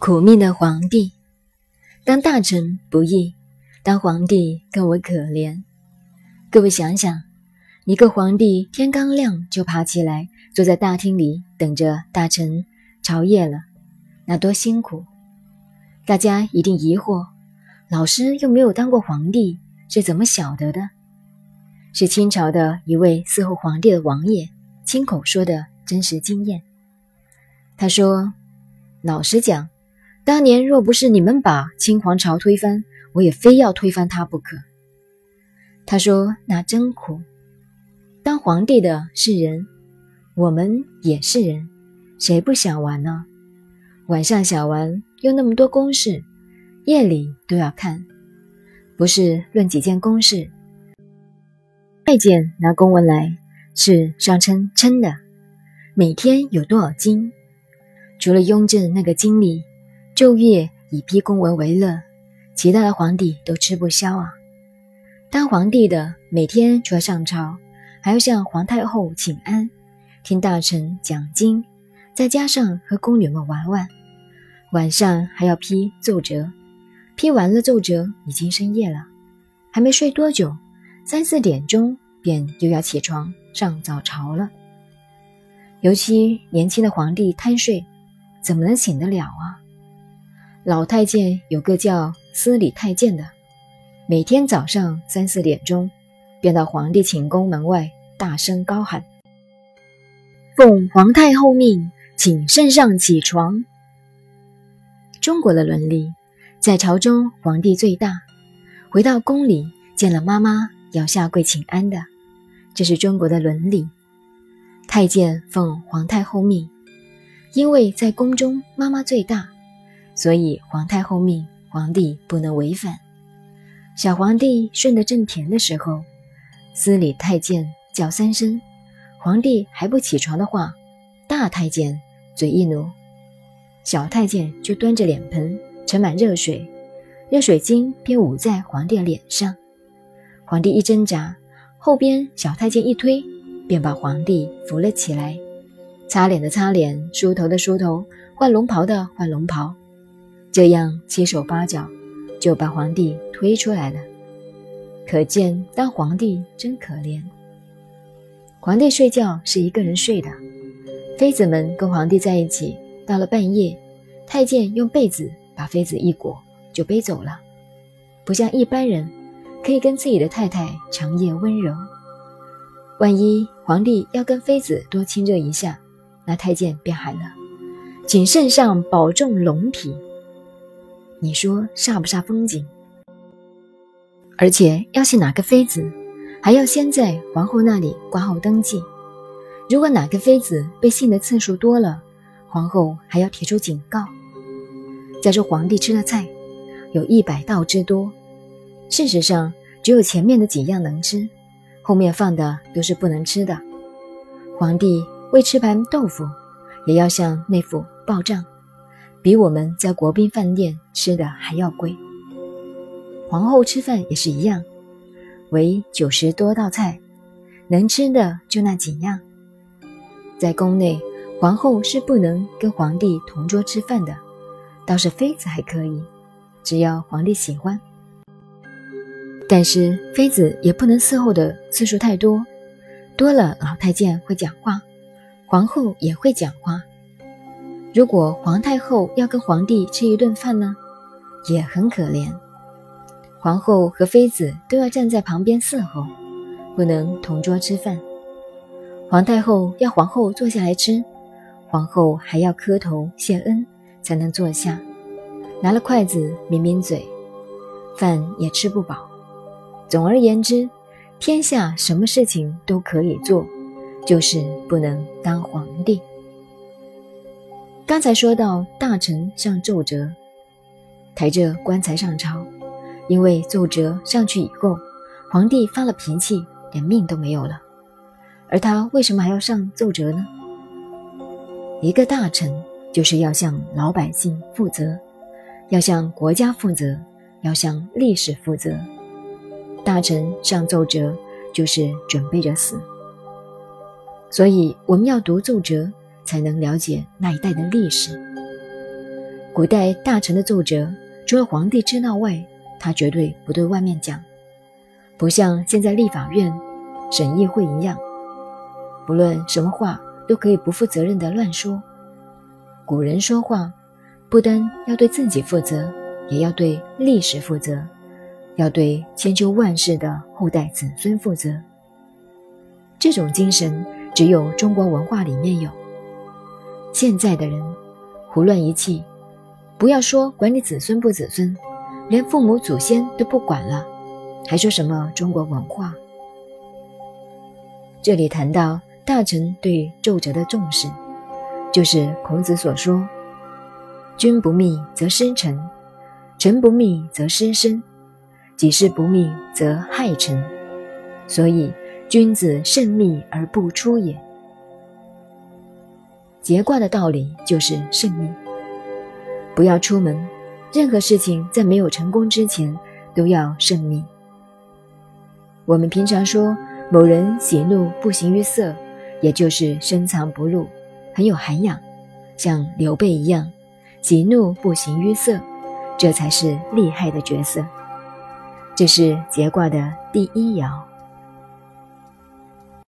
苦命的皇帝，当大臣不易，当皇帝更为可怜。各位想想，一个皇帝天刚亮就爬起来，坐在大厅里等着大臣朝谒了，那多辛苦！大家一定疑惑：老师又没有当过皇帝，是怎么晓得的？是清朝的一位伺候皇帝的王爷亲口说的真实经验。他说：“老实讲。”当年若不是你们把清皇朝推翻，我也非要推翻他不可。他说：“那真苦，当皇帝的是人，我们也是人，谁不想玩呢？晚上想玩，又那么多公事，夜里都要看。不是论几件公事，太监拿公文来是上称称的，每天有多少斤？除了雍正那个经理。”昼夜以批公文为乐，其他的皇帝都吃不消啊。当皇帝的每天除了上朝，还要向皇太后请安，听大臣讲经，再加上和宫女们玩玩。晚上还要批奏折，批完了奏折已经深夜了，还没睡多久，三四点钟便又要起床上早朝了。尤其年轻的皇帝贪睡，怎么能醒得了啊？老太监有个叫司礼太监的，每天早上三四点钟，便到皇帝寝宫门外大声高喊：“奉皇太后命，请圣上起床。”中国的伦理，在朝中皇帝最大，回到宫里见了妈妈要下跪请安的，这是中国的伦理。太监奉皇太后命，因为在宫中妈妈最大。所以皇太后命，皇帝不能违反。小皇帝顺得正甜的时候，司礼太监叫三声，皇帝还不起床的话，大太监嘴一努，小太监就端着脸盆盛满热水，热水晶便捂在皇帝脸上。皇帝一挣扎，后边小太监一推，便把皇帝扶了起来。擦脸的擦脸，梳头的梳头，换龙袍的换龙袍。这样七手八脚就把皇帝推出来了，可见当皇帝真可怜。皇帝睡觉是一个人睡的，妃子们跟皇帝在一起，到了半夜，太监用被子把妃子一裹就背走了，不像一般人可以跟自己的太太长夜温柔。万一皇帝要跟妃子多亲热一下，那太监便喊了：“请圣上保重龙体。”你说煞不煞风景？而且要信哪个妃子，还要先在皇后那里挂号登记。如果哪个妃子被信的次数多了，皇后还要提出警告。再说皇帝吃的菜，有一百道之多，事实上只有前面的几样能吃，后面放的都是不能吃的。皇帝为吃盘豆腐，也要向内府报账。比我们在国宾饭店吃的还要贵。皇后吃饭也是一样，为九十多道菜，能吃的就那几样。在宫内，皇后是不能跟皇帝同桌吃饭的，倒是妃子还可以，只要皇帝喜欢。但是妃子也不能伺候的次数太多，多了老太监会讲话，皇后也会讲话。如果皇太后要跟皇帝吃一顿饭呢，也很可怜。皇后和妃子都要站在旁边伺候，不能同桌吃饭。皇太后要皇后坐下来吃，皇后还要磕头谢恩才能坐下，拿了筷子抿抿嘴，饭也吃不饱。总而言之，天下什么事情都可以做，就是不能当皇帝。刚才说到大臣上奏折，抬着棺材上朝，因为奏折上去以后，皇帝发了脾气，连命都没有了。而他为什么还要上奏折呢？一个大臣就是要向老百姓负责，要向国家负责，要向历史负责。大臣上奏折就是准备着死，所以我们要读奏折。才能了解那一代的历史。古代大臣的奏折，除了皇帝知道外，他绝对不对外面讲，不像现在立法院、审议会一样，不论什么话都可以不负责任的乱说。古人说话，不单要对自己负责，也要对历史负责，要对千秋万世的后代子孙负责。这种精神只有中国文化里面有。现在的人胡乱一气，不要说管你子孙不子孙，连父母祖先都不管了，还说什么中国文化？这里谈到大臣对奏折的重视，就是孔子所说：“君不密则失臣，臣不密则失身，己事不密则害臣。”所以。君子慎密而不出也。节卦的道理就是慎密，不要出门，任何事情在没有成功之前都要慎密。我们平常说某人喜怒不形于色，也就是深藏不露，很有涵养，像刘备一样，喜怒不形于色，这才是厉害的角色。这是节卦的第一爻。